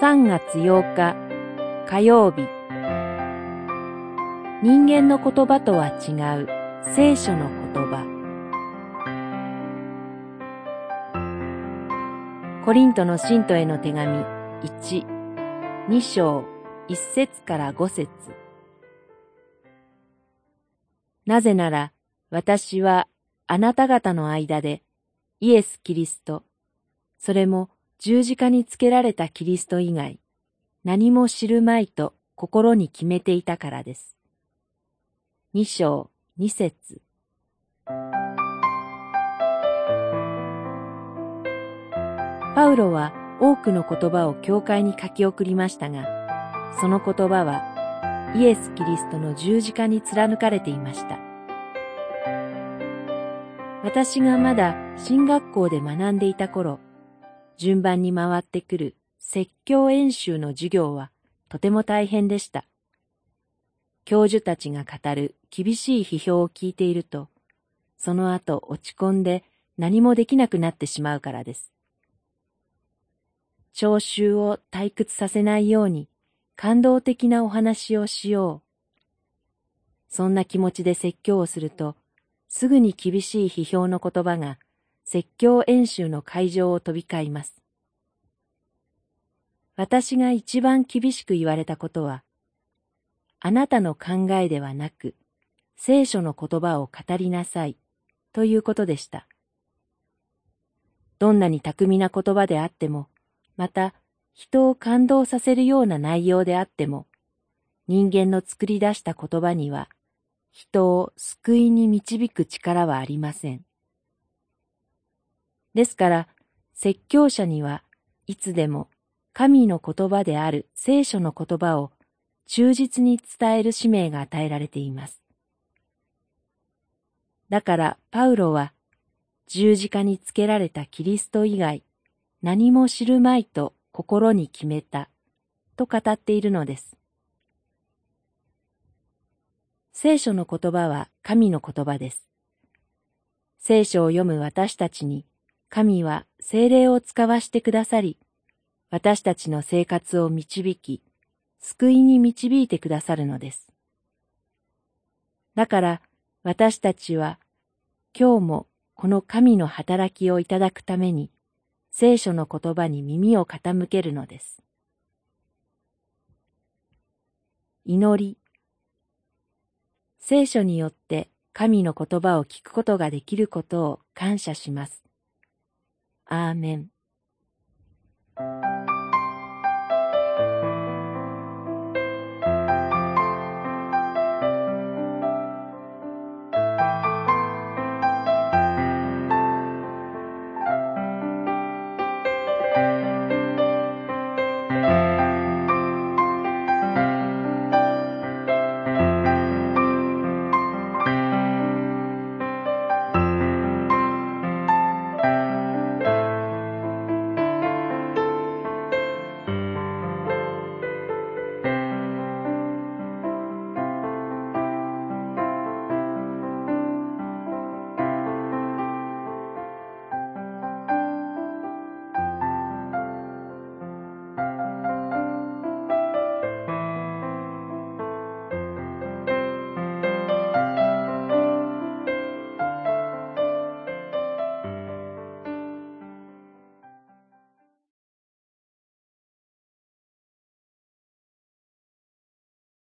3月8日火曜日。人間の言葉とは違う聖書の言葉。コリントの信徒への手紙1、2章1節から5節。なぜなら私はあなた方の間でイエス・キリスト、それも十字架につけられたキリスト以外、何も知るまいと心に決めていたからです。二章、二節パウロは多くの言葉を教会に書き送りましたが、その言葉はイエス・キリストの十字架に貫かれていました。私がまだ進学校で学んでいた頃、順番に回ってくる説教演習の授業はとても大変でした。教授たちが語る厳しい批評を聞いていると、その後落ち込んで何もできなくなってしまうからです。聴衆を退屈させないように感動的なお話をしよう。そんな気持ちで説教をすると、すぐに厳しい批評の言葉が説教演習の会場を飛び交います。私が一番厳しく言われたことは、あなたの考えではなく、聖書の言葉を語りなさい、ということでした。どんなに巧みな言葉であっても、また人を感動させるような内容であっても、人間の作り出した言葉には、人を救いに導く力はありません。ですから、説教者にはいつでも神の言葉である聖書の言葉を忠実に伝える使命が与えられています。だからパウロは十字架につけられたキリスト以外何も知るまいと心に決めたと語っているのです。聖書の言葉は神の言葉です。聖書を読む私たちに神は精霊を使わしてくださり、私たちの生活を導き、救いに導いてくださるのです。だから私たちは今日もこの神の働きをいただくために聖書の言葉に耳を傾けるのです。祈り聖書によって神の言葉を聞くことができることを感謝します。アーメン。